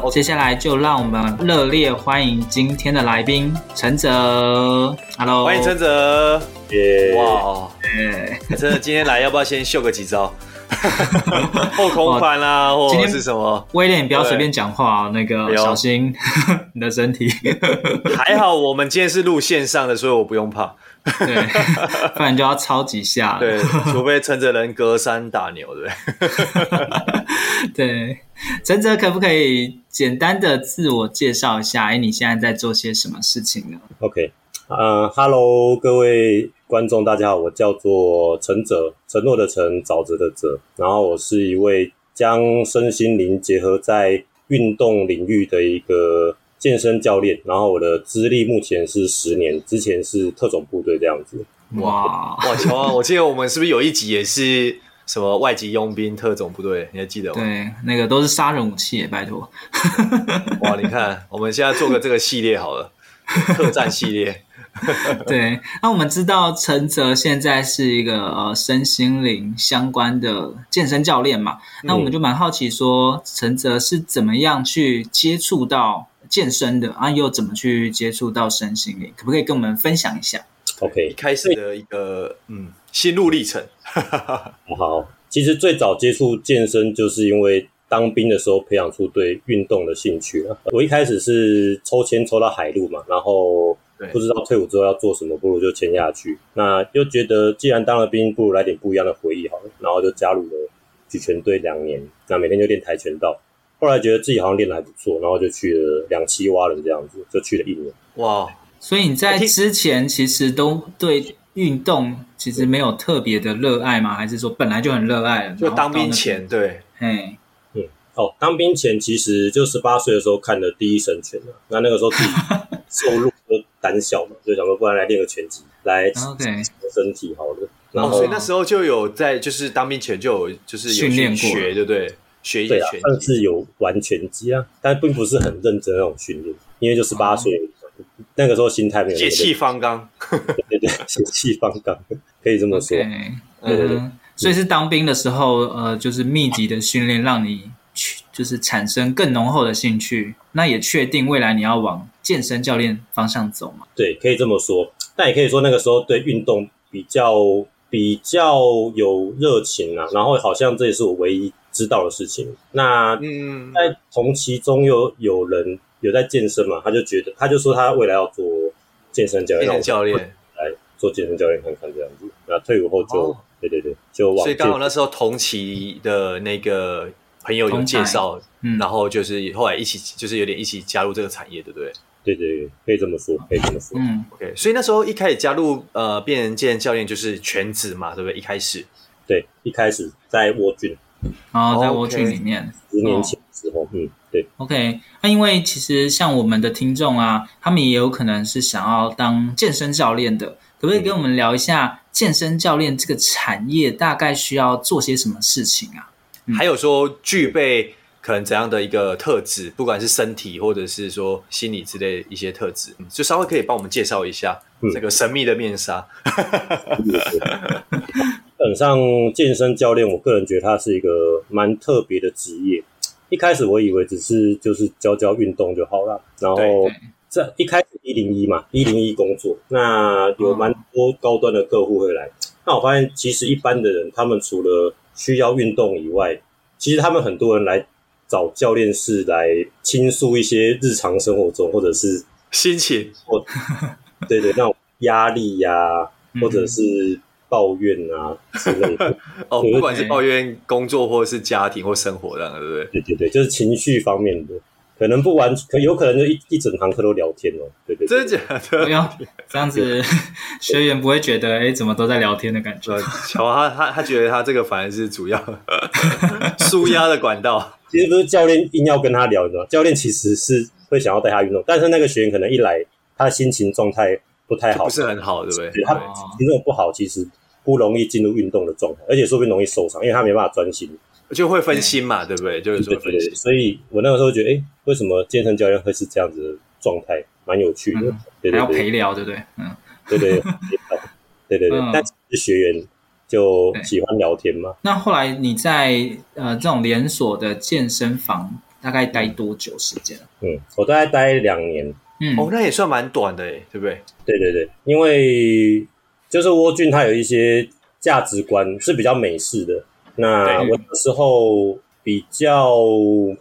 好，接下来就让我们热烈欢迎今天的来宾陈哲。Hello，欢迎陈哲。耶！哇，真的今天来，要不要先秀个几招？后空翻啦，或者是什么？威廉，你不要随便讲话，那个小心 你的身体。还好我们今天是录线上的，所以我不用怕。对，不然就要超几下。对，除非承哲人隔山打牛，对。对，承哲可不可以简单的自我介绍一下？哎，你现在在做些什么事情呢？OK，呃，Hello，各位观众，大家好，我叫做陈哲，承诺的承，沼泽的泽，然后我是一位将身心灵结合在运动领域的一个。健身教练，然后我的资历目前是十年，之前是特种部队这样子。哇哇，乔啊！我记得我们是不是有一集也是什么外籍佣兵特种部队？你还记得吗？对，那个都是杀人武器，拜托。哇，你看，我们现在做个这个系列好了，特战系列。对，那我们知道陈泽现在是一个呃身心灵相关的健身教练嘛，那我们就蛮好奇说，陈泽是怎么样去接触到健身的啊，又怎么去接触到身心灵？可不可以跟我们分享一下？OK，一开始的一个嗯心路历程。好，其实最早接触健身，就是因为当兵的时候培养出对运动的兴趣了。我一开始是抽签抽到海陆嘛，然后不知道退伍之后要做什么，不如就签下去。那又觉得既然当了兵，不如来点不一样的回忆好了，然后就加入了举拳队两年，那每天就练跆拳道。后来觉得自己好像练得还不错，然后就去了两栖蛙人这样子，就去了一年。哇！所以你在之前其实都对运动其实没有特别的热爱吗？还是说本来就很热爱了？就当兵前对，嘿，嗯，哦，当兵前其实就十八岁的时候看的第一神拳了。那那个时候自己收入都胆小嘛，就想说不然来练个拳击来 OK 身体好了。然后、哦、所以那时候就有在就是当兵前就有就是有训练过，对不对？学一些拳击，但是有玩拳击啊，但并不是很认真那种训练，因为就十八岁，那个时候心态没有。血气方刚，对对对，血气方刚，可以这么说。Okay, 对对对、嗯，所以是当兵的时候，呃，就是密集的训练，让你去就是产生更浓厚的兴趣。那也确定未来你要往健身教练方向走嘛？对，可以这么说。但也可以说那个时候对运动比较比较有热情啊，然后好像这也是我唯一。知道的事情，那嗯，在同期中又有人有在健身嘛，他就觉得，他就说他未来要做健身教练，健身教练来做健身教练看看这样子。那退伍后就，哦、对对对，就往。所以刚好那时候同期的那个朋友有介绍，嗯，然后就是后来一起，就是有点一起加入这个产业，对不对？对对对，可以这么说，可以这么说。嗯，OK。所以那时候一开始加入呃变成健身教练就是全职嘛，对不对？一开始，对，一开始在沃郡。然后在沃郡里面，十年前的时候，嗯，对。OK，那因为其实像我们的听众啊，他们也有可能是想要当健身教练的，可不可以跟我们聊一下健身教练这个产业大概需要做些什么事情啊？嗯、还有说具备可能怎样的一个特质，不管是身体或者是说心理之类的一些特质，就稍微可以帮我们介绍一下这个神秘的面纱。基本上，健身教练，我个人觉得他是一个蛮特别的职业，一开始我以为只是就是教教运动就好了，然后这一开始一零一嘛，一零一工作，那有蛮多高端的客户会来。那我发现其实一般的人，他们除了需要运动以外，其实他们很多人来找教练室来倾诉一些日常生活中或者是心情，或对对那种压力呀、啊，或者是。抱怨啊之类的 哦，不管是抱怨工作或是家庭或生活这样的，对不对？对对对，就是情绪方面的，可能不完，可有可能就一一整堂课都聊天哦。对对，对，真的假的？不要这样子，学员不会觉得哎，怎么都在聊天的感觉。乔他他他觉得他这个反而是主要 舒压的管道。其实不是教练硬要跟他聊的，教练其实是会想要带他运动，但是那个学员可能一来，他的心情状态不太好，不是很好，对不对？对他心情不好，其实。不容易进入运动的状态，而且说不定容易受伤，因为他没办法专心，就会分心嘛，对不对？就是说分心。对对对，所以我那个时候觉得，哎，为什么健身教练会是这样子的状态？蛮有趣的，嗯、对对对，还要陪聊，对不对？嗯，对对对，对对对。嗯、但是学员就喜欢聊天嘛。那后来你在呃这种连锁的健身房大概待多久时间？嗯，我大概待两年。嗯，哦，那也算蛮短的诶，对不对？对对对，因为。就是沃俊，他有一些价值观是比较美式的。那我那时候比较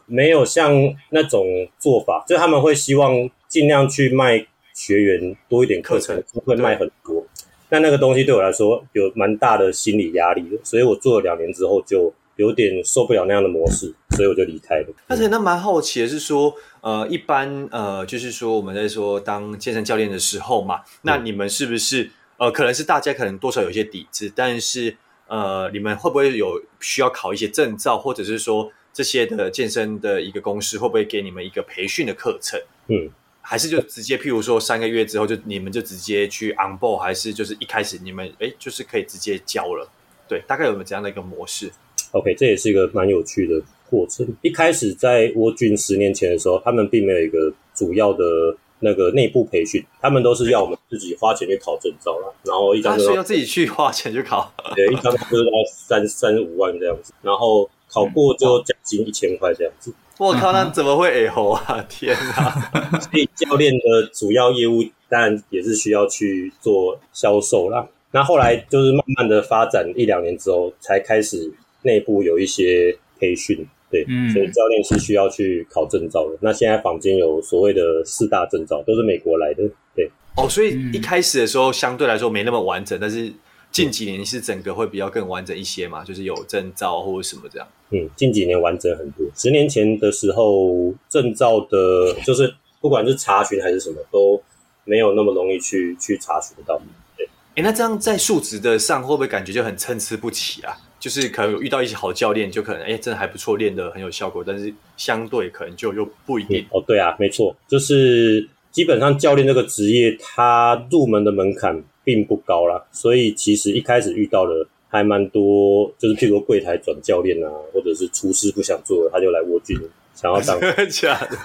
没有像那种做法，就他们会希望尽量去卖学员多一点课程，会卖很多。那那个东西对我来说有蛮大的心理压力的，所以我做了两年之后就有点受不了那样的模式，所以我就离开了。而且那蛮好奇的是说，呃，一般呃，就是说我们在说当健身教练的时候嘛，那你们是不是？呃，可能是大家可能多少有些底子，但是呃，你们会不会有需要考一些证照，或者是说这些的健身的一个公司会不会给你们一个培训的课程？嗯，还是就直接譬如说三个月之后就你们就直接去 on board，还是就是一开始你们诶就是可以直接教了？对，大概有没有这样的一个模式？OK，这也是一个蛮有趣的过程。一开始在沃郡十年前的时候，他们并没有一个主要的。那个内部培训，他们都是要我们自己花钱去考证照啦，然后一张是要自己去花钱去考，对，一张就是要三三五万这样子，然后考过就奖金一千块这样子。我靠，那怎么会哎吼啊？天哪！所以教练的主要业务当然也是需要去做销售啦。那后来就是慢慢的发展一两年之后，才开始内部有一些培训。对，所以教练是需要去考证照的。嗯、那现在坊间有所谓的四大证照，都是美国来的。对，哦，所以一开始的时候相对来说没那么完整，但是近几年是整个会比较更完整一些嘛，就是有证照或者什么这样。嗯，近几年完整很多。十年前的时候，证照的，就是不管是查询还是什么，都没有那么容易去去查询得到。对，哎，那这样在数值的上会不会感觉就很参差不齐啊？就是可能有遇到一些好教练，就可能哎，真的还不错，练得很有效果。但是相对可能就又不一定。嗯、哦，对啊，没错，就是基本上教练这个职业，他入门的门槛并不高啦。所以其实一开始遇到的还蛮多，就是譬如说柜台转教练啊，或者是厨师不想做了，他就来沃郡，想要当 假的，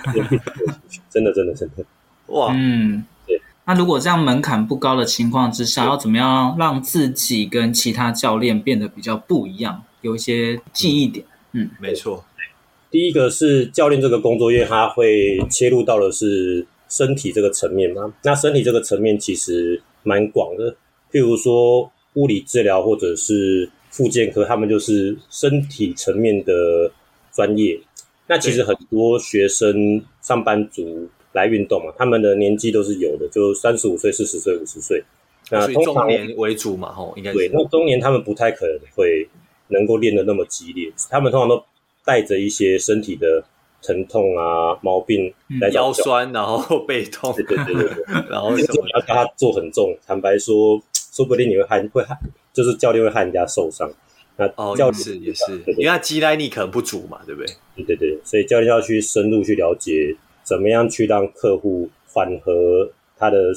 真的真的 真的，哇，嗯。那如果这样门槛不高的情况之下，要怎么样让自己跟其他教练变得比较不一样，有一些记忆点？嗯，没错。第一个是教练这个工作，因为他会切入到的是身体这个层面嘛。那身体这个层面其实蛮广的，譬如说物理治疗或者是复健科，他们就是身体层面的专业。那其实很多学生、上班族。来运动嘛，他们的年纪都是有的，就三十五岁、四十岁、五十岁。那通常中年为主嘛，吼，应该是对。那中年他们不太可能会能够练得那么激烈，他们通常都带着一些身体的疼痛啊、毛病来、嗯、腰酸，然后背痛，对对对对，然后你要叫他做很重，坦白说，说不定你会害会害，就是教练会害人家受伤。那教练、哦、是也是，因为他肌耐力可能不足嘛，对不对？对对对，所以教练要去深入去了解。怎么样去让客户缓和他的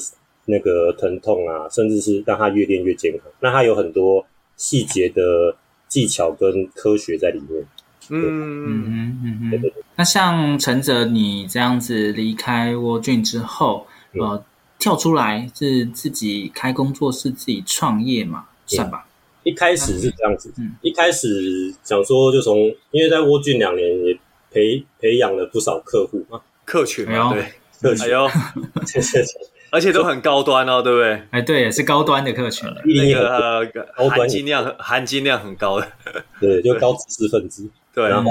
那个疼痛啊，甚至是让他越练越健康？那他有很多细节的技巧跟科学在里面。嗯嗯嗯嗯。那像陈哲你这样子离开沃郡之后，嗯、呃，跳出来是自己开工作室，自己创业嘛，算吧。一开始是这样子，嗯，一开始想说就从，因为在沃郡两年也培培养了不少客户嘛，客群嘛，对，客群，哎呦，谢谢。而且都很高端哦，对不对？哎，对，也是高端的客群，那个含金量含金量很高的，对，就高知识分子。对，然后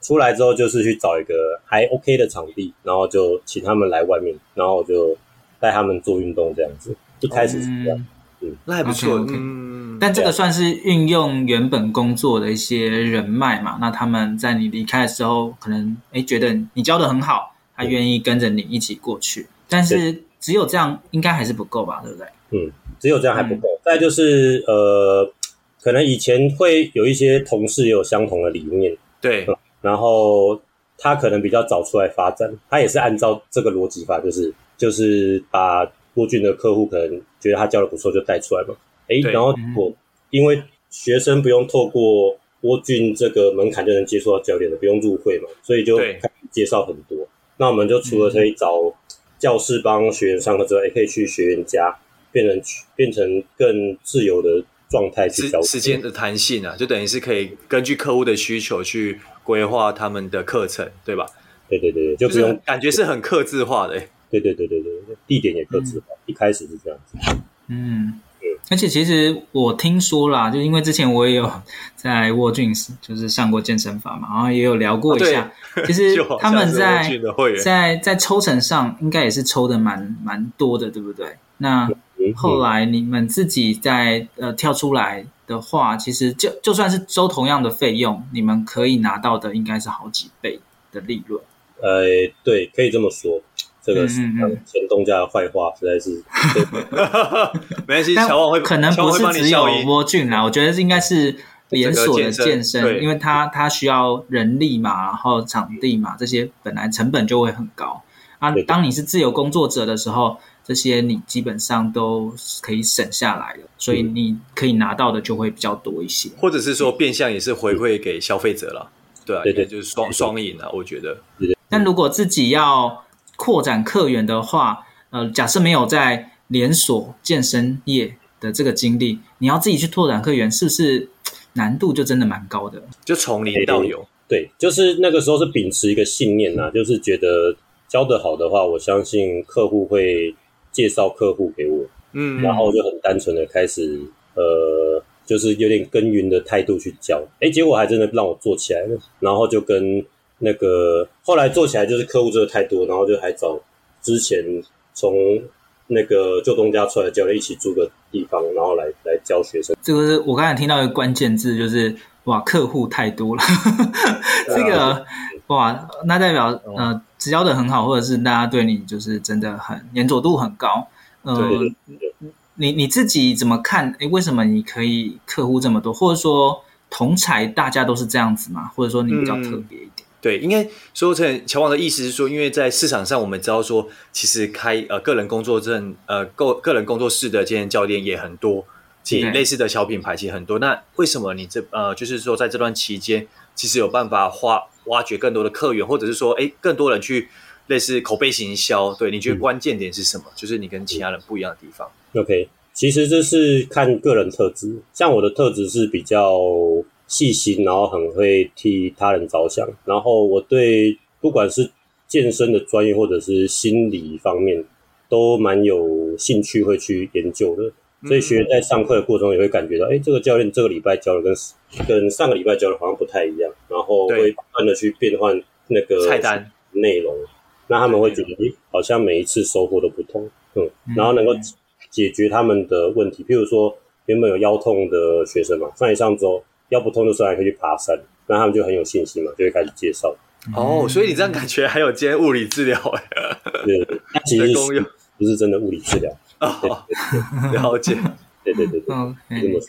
出来之后就是去找一个还 OK 的场地，然后就请他们来外面，然后就带他们做运动这样子。一开始是这样，嗯，那还不错。嗯，但这个算是运用原本工作的一些人脉嘛？那他们在你离开的时候，可能哎觉得你教的很好，他愿意跟着你一起过去，但是。只有这样应该还是不够吧，对不对？嗯，只有这样还不够。嗯、再就是呃，可能以前会有一些同事也有相同的理念，对、嗯，然后他可能比较早出来发展，他也是按照这个逻辑法，就是就是把郭俊的客户可能觉得他教的不错就带出来嘛。诶，然后我因为学生不用透过郭俊这个门槛就能接触到教练的，不用入会嘛，所以就介绍很多。那我们就除了可以找。嗯教室帮学员上课之外，也可以去学员家，变成变成更自由的状态去教。时间的弹性啊，就等于是可以根据客户的需求去规划他们的课程，对吧？对对对对，就不用感觉是很克制化的。对对对对对，地点也克制化，嗯、一开始是这样子。嗯。而且其实我听说啦，就因为之前我也有 在沃俊就是上过健身房嘛，然后也有聊过一下。啊、其实 他们在在在抽成上应该也是抽的蛮蛮多的，对不对？那后来你们自己在呃跳出来的话，其实就就算是收同样的费用，你们可以拿到的应该是好几倍的利润。呃，对，可以这么说。这个是前东家的坏话，实在是。没关系，乔王会可能不是只有沃俊啦，我觉得应该是连锁的健身，因为它它需要人力嘛，然后场地嘛，这些本来成本就会很高。啊。当你是自由工作者的时候，这些你基本上都可以省下来了，所以你可以拿到的就会比较多一些，或者是说变相也是回馈给消费者了，对啊，对对，就是双双赢啊，我觉得。但如果自己要扩展客源的话，呃，假设没有在连锁健身业的这个经历，你要自己去拓展客源，是不是难度就真的蛮高的？就从零到有，对，就是那个时候是秉持一个信念呐、啊，就是觉得教得好的话，我相信客户会介绍客户给我，嗯，然后就很单纯的开始，呃，就是有点耕耘的态度去教，哎，结果还真的让我做起来了，然后就跟。那个后来做起来就是客户真的太多，然后就还找之前从那个旧东家出来的教练一起租个地方，然后来来教学生。这个是我刚才听到一个关键字，就是哇，客户太多了。这个、啊、哇，那代表呃，教的很好，或者是大家对你就是真的很粘着度很高。呃，对对对，你你自己怎么看？诶，为什么你可以客户这么多？或者说同才大家都是这样子吗？或者说你比较特别一点？嗯对，应该说成乔王的意思是说，因为在市场上，我们知道说，其实开呃个人工作证呃个个人工作室的健身教练也很多，其实类似的小品牌其实很多。那为什么你这呃就是说在这段期间，其实有办法挖挖掘更多的客源，或者是说，哎，更多人去类似口碑行销？对，你觉得关键点是什么？嗯、就是你跟其他人不一样的地方。OK，其实这是看个人特质，像我的特质是比较。细心，然后很会替他人着想，然后我对不管是健身的专业或者是心理方面，都蛮有兴趣，会去研究的。所以学员在上课的过程中也会感觉到，哎，这个教练这个礼拜教的跟跟上个礼拜教的好像不太一样，然后会不断的去变换那个菜单。内容，那他们会觉得，哎，好像每一次收获都不同，嗯，然后能够解决他们的问题，譬如说原本有腰痛的学生嘛，上一上周。腰不痛的时候还可以去爬山，那他们就很有信心嘛，就会开始介绍。哦，所以你这样感觉还有接物理治疗哎？对，其实功用不是真的物理治疗哦。了解，对对对对，嗯，这么说。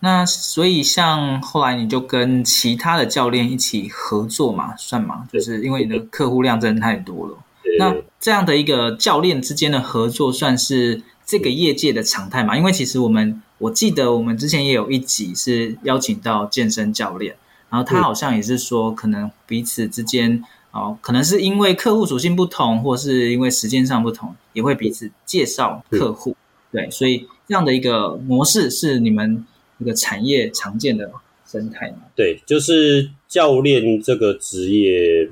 那所以像后来你就跟其他的教练一起合作嘛，算嘛？就是因为你的客户量真的太多了。那这样的一个教练之间的合作，算是这个业界的常态嘛？因为其实我们。我记得我们之前也有一集是邀请到健身教练，然后他好像也是说，可能彼此之间哦，可能是因为客户属性不同，或是因为时间上不同，也会彼此介绍客户。对，所以这样的一个模式是你们一个产业常见的生态嘛？对，就是教练这个职业，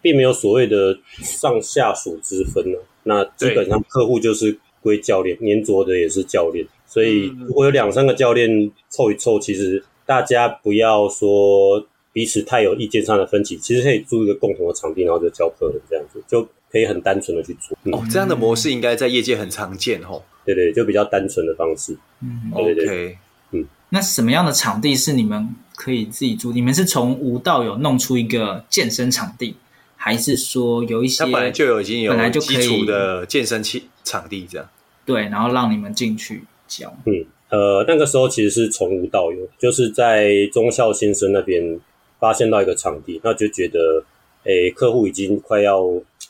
并没有所谓的上下属之分呢。那基本上客户就是归教练，粘着的也是教练。所以如果有两三个教练凑一凑，其实大家不要说彼此太有意见上的分歧，其实可以租一个共同的场地，然后就教客人这样子，就可以很单纯的去做。哦，这样的模式应该在业界很常见哦。对对，就比较单纯的方式。嗯对对对，okay. 嗯。那什么样的场地是你们可以自己租？你们是从无到有弄出一个健身场地，还是说有一些它本来就有已经有本来就基础的健身器场地这样？对，然后让你们进去教。嗯，呃，那个时候其实是从无到有，就是在忠孝先生那边发现到一个场地，那就觉得，诶，客户已经快要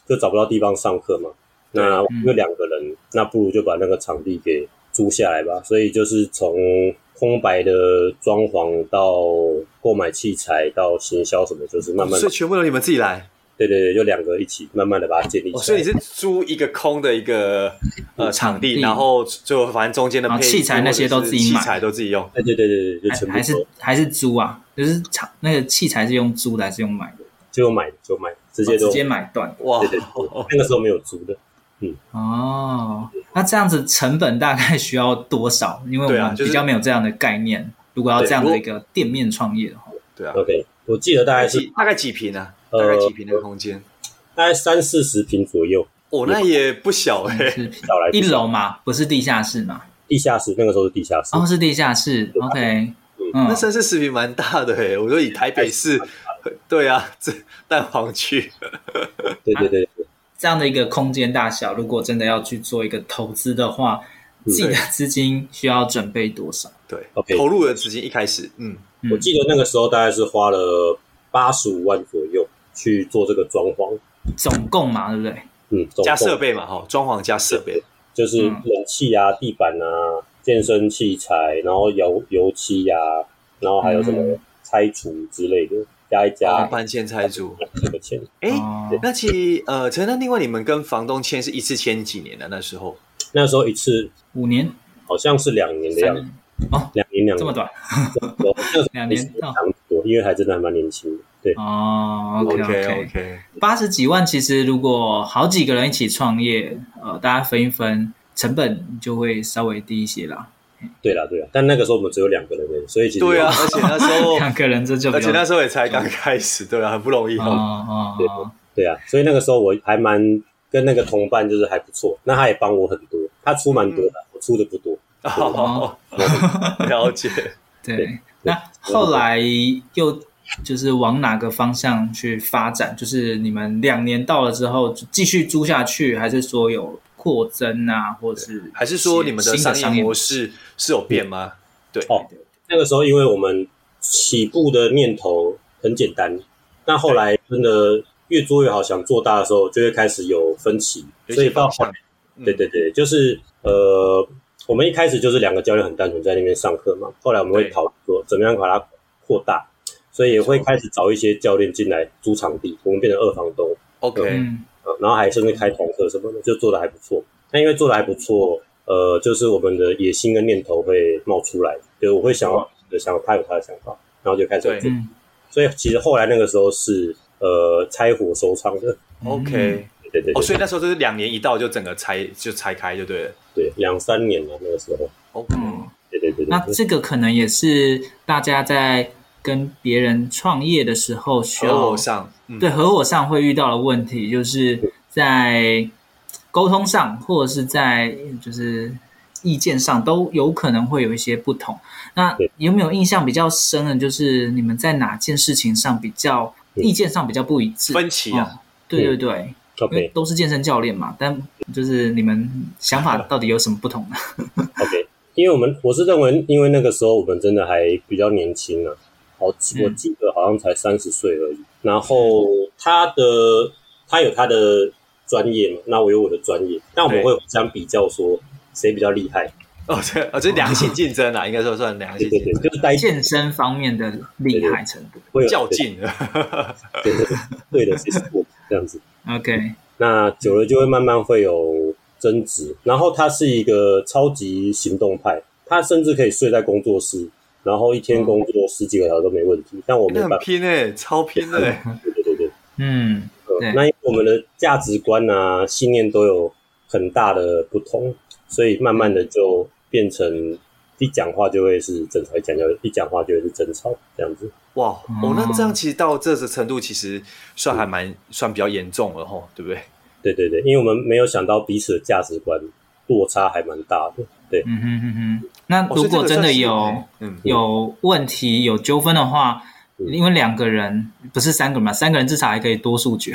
就找不到地方上课嘛。那因为两个人、嗯，那不如就把那个场地给租下来吧。所以就是从空白的装潢到购买器材到行销什么，就是慢慢的。所以全部由你们自己来。对对对，就两个一起慢慢的把它建立起来。哦，所以你是租一个空的一个呃场地，然后就反正中间的配器材那些都自己买，器材都自己用。对对对对对，就全部还是还是租啊？就是场那个器材是用租的还是用买的？就用买的，就买，直接就、哦、直接买断。哇，对对对，那个时候没有租的。嗯哦，那这样子成本大概需要多少？因为我们比较没有这样的概念。啊就是、如果要这样的一个店面创业的话，对啊。OK，我记得大概是大概几平啊？大概几平的空间？大概三四十平左右。哦，那也不小哎、欸。一楼嘛，不是地下室嘛？地下室，那个时候是地下室。哦，是地下室。OK，嗯，那三四十平蛮大的哎、欸。我说以台北市，对啊，这蛋黄区。对对对。这样的一个空间大小，如果真的要去做一个投资的话，自己的资金需要准备多少？对，OK，投入的资金一开始，嗯，我记得那个时候大概是花了八十五万左右去做这个装潢，总共嘛，对不对？嗯，加设备嘛，哈，装潢加设备，就是冷气啊、地板啊、健身器材，然后油油漆呀、啊，然后还有什么拆除之类的。加一加，搬迁拆除。这个钱。哎、欸，那其实呃，陈，那另外你们跟房东签是一次签几年的？那时候，那时候一次。五年，好像是两年的样子。哦，两年两年。这么短，两年因为还真的还蛮年轻的。对，哦，OK OK OK，八十几万，其实如果好几个人一起创业，呃，大家分一分，成本就会稍微低一些啦。对啦，对啦，但那个时候我们只有两个人，所以其实对啊，而且那时候 两个人这就，而且那时候也才刚开始，对啊，很不容易哦。哦对对啊，所以那个时候我还蛮跟那个同伴就是还不错，那他也帮我很多，他出蛮多的，嗯、我出的不多。哦，了解。对，那后来又就是往哪个方向去发展？就是你们两年到了之后，继续租下去，还是说有？扩增啊，或者是还是说你们的商业模式是有变吗？对哦，那个时候因为我们起步的念头很简单，那后来真的越做越好，想做大的时候就会开始有分歧，所以到后来，对对对，就是呃，我们一开始就是两个教练很单纯在那边上课嘛，后来我们会讨论说怎么样把它扩大，所以也会开始找一些教练进来租场地，我们变成二房东。OK。嗯然后还甚至开团课什么的，就做的还不错。那因为做的还不错，呃，就是我们的野心跟念头会冒出来，就是我会想要，就想要他有他的想法，然后就开始做。所以其实后来那个时候是呃拆伙收场的。OK，对对对。哦，所以那时候就是两年一到就整个拆就拆开就对了。对，两三年了那个时候。OK，对对对，对。那这个可能也是大家在跟别人创业的时候需要合伙上。对，合伙上会遇到的问题，就是在沟通上，或者是在就是意见上，都有可能会有一些不同。那有没有印象比较深的，就是你们在哪件事情上比较意见上比较不一致？分歧啊？哦、对对对，嗯、因为都是健身教练嘛，但就是你们想法到底有什么不同呢？OK，因为我们我是认为，因为那个时候我们真的还比较年轻呢、啊。好，我记得好像才三十岁而已。然后他的他有他的专业嘛，那我有我的专业，那我们会互相比较说谁比较厉害。哦，这哦这良性竞争啊，哦、应该说算良性竞争，对对对，就是在健身方面的厉害程度，会较劲的。对的对的，其实这样子。OK，那久了就会慢慢会有争执。然后他是一个超级行动派，他甚至可以睡在工作室。然后一天工作十几个小时都没问题。但我们很拼哎，超拼 的。对对对对，嗯，那因为我们的价值观啊、信念都有很大的不同，所以慢慢的就变成一讲话就会是争吵，一讲就一讲话就会是争吵这样子。哇，哦，那这样其实到这个程度，其实算还蛮算比较严重了吼，对不对？对对对，因为我们没有想到彼此的价值观落差还蛮大的。对，嗯哼哼哼。那如果真的有、哦嗯、有问题、有纠纷的话，嗯、因为两个人不是三个人嘛，三个人至少还可以多数决。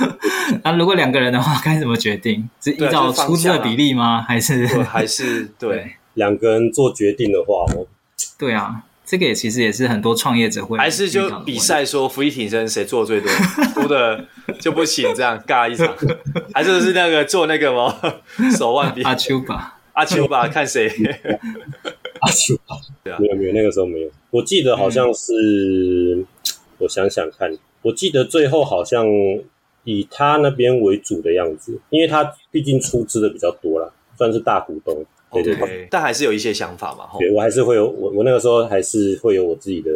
那如果两个人的话，该怎么决定？是依照出资的比例吗？还是还是对 两个人做决定的话，对啊。这个也其实也是很多创业者会还是就比赛说伏地挺身谁做最多，输的就不行，这样尬一场，还是是那个做那个吗？手腕比阿丘吧，阿丘吧，看谁？阿丘吧，对啊，没有没有，那个时候没有。我记得好像是，嗯、我想想看，我记得最后好像以他那边为主的样子，因为他毕竟出资的比较多啦，算是大股东。对对对但还是有一些想法嘛。对，我还是会有我我那个时候还是会有我自己的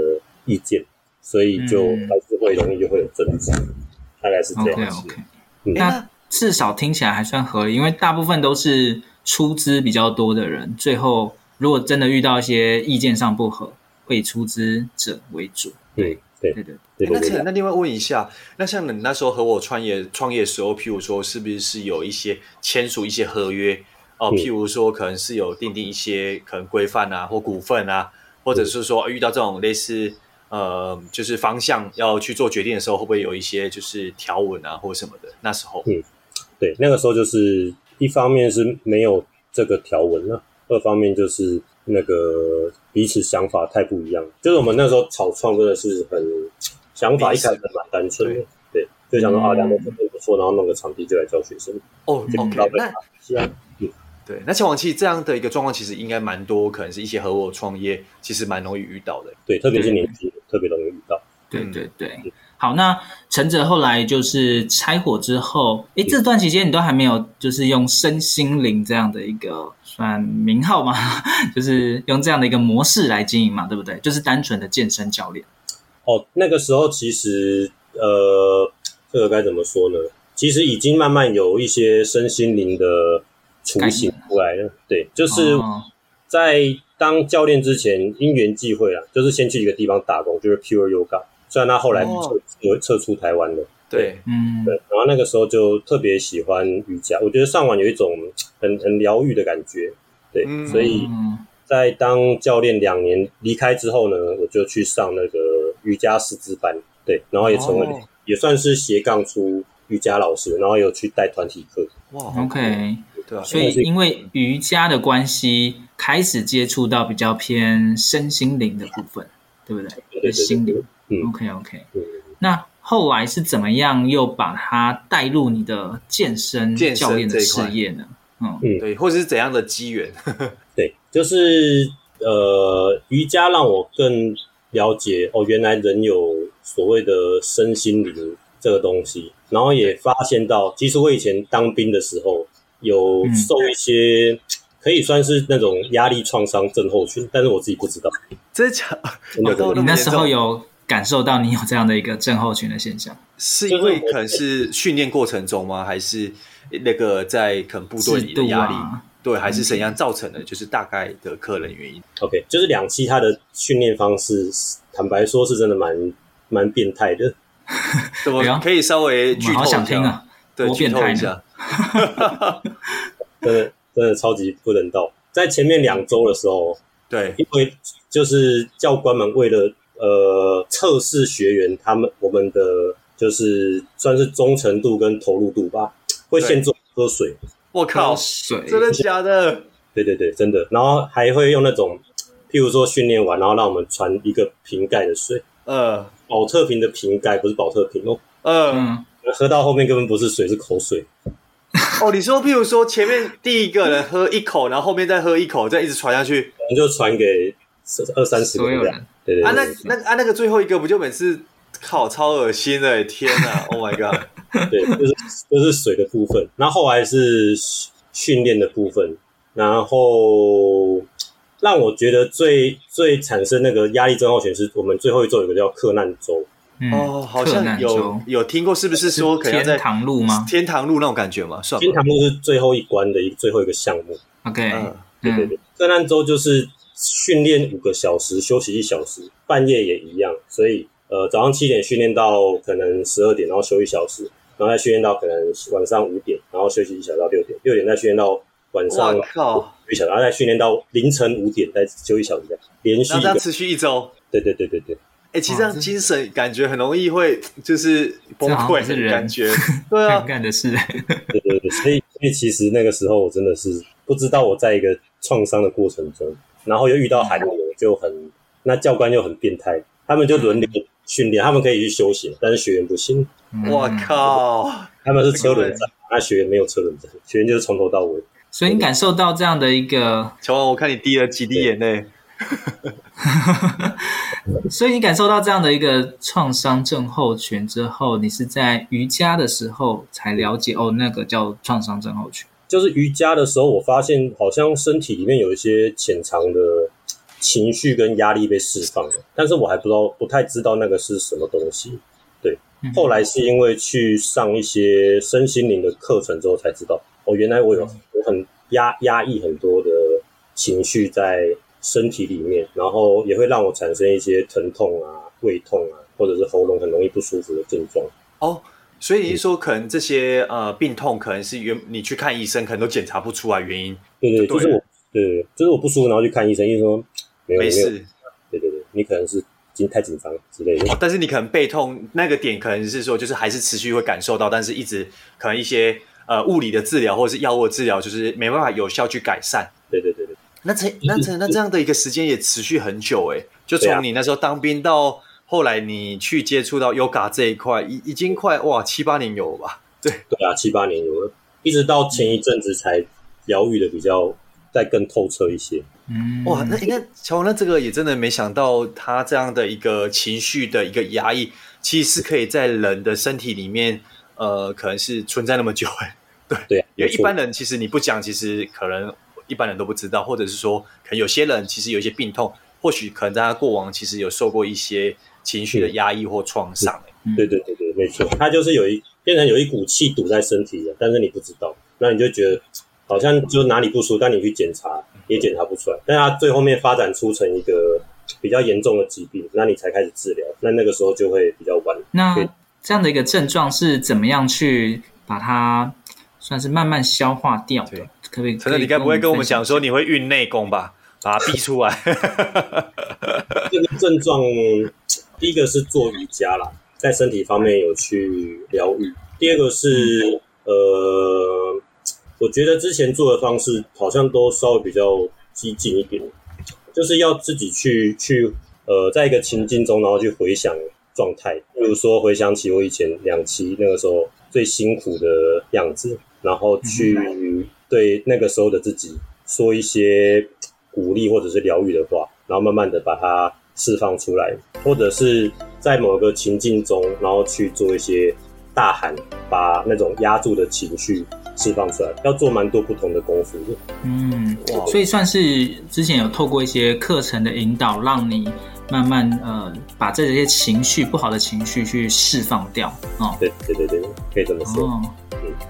意见，所以就还是会容易就会有争执，嗯、大概是这样子。OK OK，、嗯、那至少听起来还算合理，因为大部分都是出资比较多的人，最后如果真的遇到一些意见上不合，会以出资者为主。对对对对。那可能那另外问一下，那像你那时候和我创业创业的时候，譬如说是不是是有一些签署一些合约？哦，譬如说，可能是有订定一些可能规范啊，或股份啊，或者是说遇到这种类似呃，就是方向要去做决定的时候，会不会有一些就是条文啊，或什么的？那时候，嗯，对，那个时候就是一方面是没有这个条文了，二方面就是那个彼此想法太不一样。就是我们那时候草创真的是很想法一开始蛮单纯的，对，就想说啊，两个团队不错，然后弄个场地就来教学生。哦，OK，那是啊。对，那前往期这样的一个状况，其实应该蛮多，可能是一些合伙创业，其实蛮容易遇到的。对，特别是年轻，特别容易遇到。对对对。嗯、好，那陈哲后来就是拆伙之后，哎，这段期间你都还没有就是用身心灵这样的一个算名号嘛？就是用这样的一个模式来经营嘛，对不对？就是单纯的健身教练。哦，那个时候其实呃，这个该怎么说呢？其实已经慢慢有一些身心灵的。雏形出来了，对，就是在当教练之前，因缘际会啊，就是先去一个地方打工，就是 Pure Yoga。虽然他后来撤有撤出台湾了，对，嗯，对。然后那个时候就特别喜欢瑜伽，我觉得上完有一种很很疗愈的感觉，对。所以在当教练两年离开之后呢，我就去上那个瑜伽师资班，对，然后也成为也算是斜杠出瑜伽老师，然后有去带团体课。哇，OK。对啊，所以因为瑜伽的关系，开始接触到比较偏身心灵的部分，对不对？对，对，对，心灵。嗯，OK OK。那后来是怎么样又把它带入你的健身教练的事业呢？嗯，对，或者是怎样的机缘？对，就是呃，瑜伽让我更了解哦，原来人有所谓的身心灵这个东西，然后也发现到，其实我以前当兵的时候。有受一些可以算是那种压力创伤症候群，但是我自己不知道。真的假的？你那时候有感受到你有这样的一个症候群的现象？是因为可能是训练过程中吗？还是那个在可能部队里的压力？对，还是怎样造成的？就是大概的可能原因。OK，就是两期他的训练方式，坦白说是真的蛮蛮变态的。怎么可以稍微剧透一下？对，剧透一下。真的真的超级不人道。在前面两周的时候，对，因为就是教官们为了呃测试学员他们我们的就是算是忠诚度跟投入度吧，会先做喝水。我靠，水真的假的？对对对，真的。然后还会用那种，譬如说训练完，然后让我们传一个瓶盖的水，呃，保特瓶的瓶盖，不是保特瓶哦，嗯，喝到后面根本不是水，是口水。哦，你说，譬如说，前面第一个人喝一口，然后后面再喝一口，再一直传下去，我们就传给二三十个人。对对对。啊，那那啊，那个最后一个不就每次靠超恶心的？天哪！Oh my god！对，就是就是水的部分，然后后来是训练的部分，然后让我觉得最最产生那个压力症候群是我们最后一周有个叫克难周。嗯、哦，好像有有听过，是不是说可能在天堂路吗？天堂路那种感觉吗？算天堂路是最后一关的一最后一个项目。OK，嗯，对对对，克难周就是训练五个小时，休息一小时，半夜也一样，所以呃早上七点训练到可能十二点，然后休一小时，然后再训练到可能晚上五点，然后休息一小时到六点，六点再训练到晚上一小时，然后再训练到凌晨五点再休一小时，连续这样持续一周。对对对对对。其实这样精神感觉很容易会就是崩溃的感觉，对啊，干的事，对对对，所以所以其实那个时候我真的是不知道我在一个创伤的过程中，然后又遇到寒流，就很那教官又很变态，他们就轮流训练，他们可以去休息，但是学员不行。我靠，他们是车轮战，那学员没有车轮战，学员就是从头到尾。所以你感受到这样的一个，乔王，我看你滴了几滴眼泪。所以你感受到这样的一个创伤症候群之后，你是在瑜伽的时候才了解哦，那个叫创伤症候群。就是瑜伽的时候，我发现好像身体里面有一些潜藏的情绪跟压力被释放了，但是我还不知道，不太知道那个是什么东西。对，后来是因为去上一些身心灵的课程之后才知道，哦，原来我有我很压压抑很多的情绪在。身体里面，然后也会让我产生一些疼痛啊、胃痛啊，或者是喉咙很容易不舒服的症状。哦，所以你是说，可能这些呃病痛，可能是原你去看医生，可能都检查不出来原因。对对，就是我，对，就是我不舒服，然后去看医生，医生说没有没事。对对对，你可能是紧太紧张之类的。哦，但是你可能背痛那个点，可能是说，就是还是持续会感受到，但是一直可能一些呃物理的治疗或者是药物的治疗，就是没办法有效去改善。那这 那这那这样的一个时间也持续很久哎，就从你那时候当兵到后来你去接触到 Yoga 这一块，已已经快哇七八年有了吧？对对啊，七八年有了，一直到前一阵子才疗愈的比较再更透彻一些。嗯，哇，那那乔王，那这个也真的没想到，他这样的一个情绪的一个压抑，其实是可以在人的身体里面，呃，可能是存在那么久哎。对对，因为一般人其实你不讲，其实可能。一般人都不知道，或者是说，可能有些人其实有一些病痛，或许可能在他过往其实有受过一些情绪的压抑或创伤。对对对对，没错，他就是有一变成有一股气堵在身体了，但是你不知道，那你就觉得好像就哪里不舒服，但你去检查也检查不出来，但他最后面发展出成一个比较严重的疾病，那你才开始治疗，那那个时候就会比较晚。那这样的一个症状是怎么样去把它算是慢慢消化掉的？可以，陈哲，你该不会跟我们讲说你会运内功吧？把它 逼出来。这个症状，第一个是做瑜伽啦，在身体方面有去疗愈。第二个是，呃，我觉得之前做的方式好像都稍微比较激进一点，就是要自己去去，呃，在一个情境中，然后去回想状态，比如说回想起我以前两期那个时候最辛苦的样子，然后去。嗯对那个时候的自己说一些鼓励或者是疗愈的话，然后慢慢的把它释放出来，或者是在某个情境中，然后去做一些大喊，把那种压住的情绪释放出来，要做蛮多不同的功夫的。嗯，所以算是之前有透过一些课程的引导，让你慢慢呃把这些情绪不好的情绪去释放掉。哦，对对对对，可以这么说。哦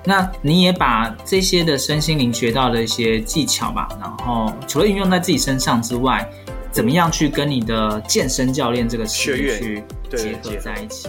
那你也把这些的身心灵学到的一些技巧吧，然后除了运用在自己身上之外，怎么样去跟你的健身教练这个事业去结合在一起？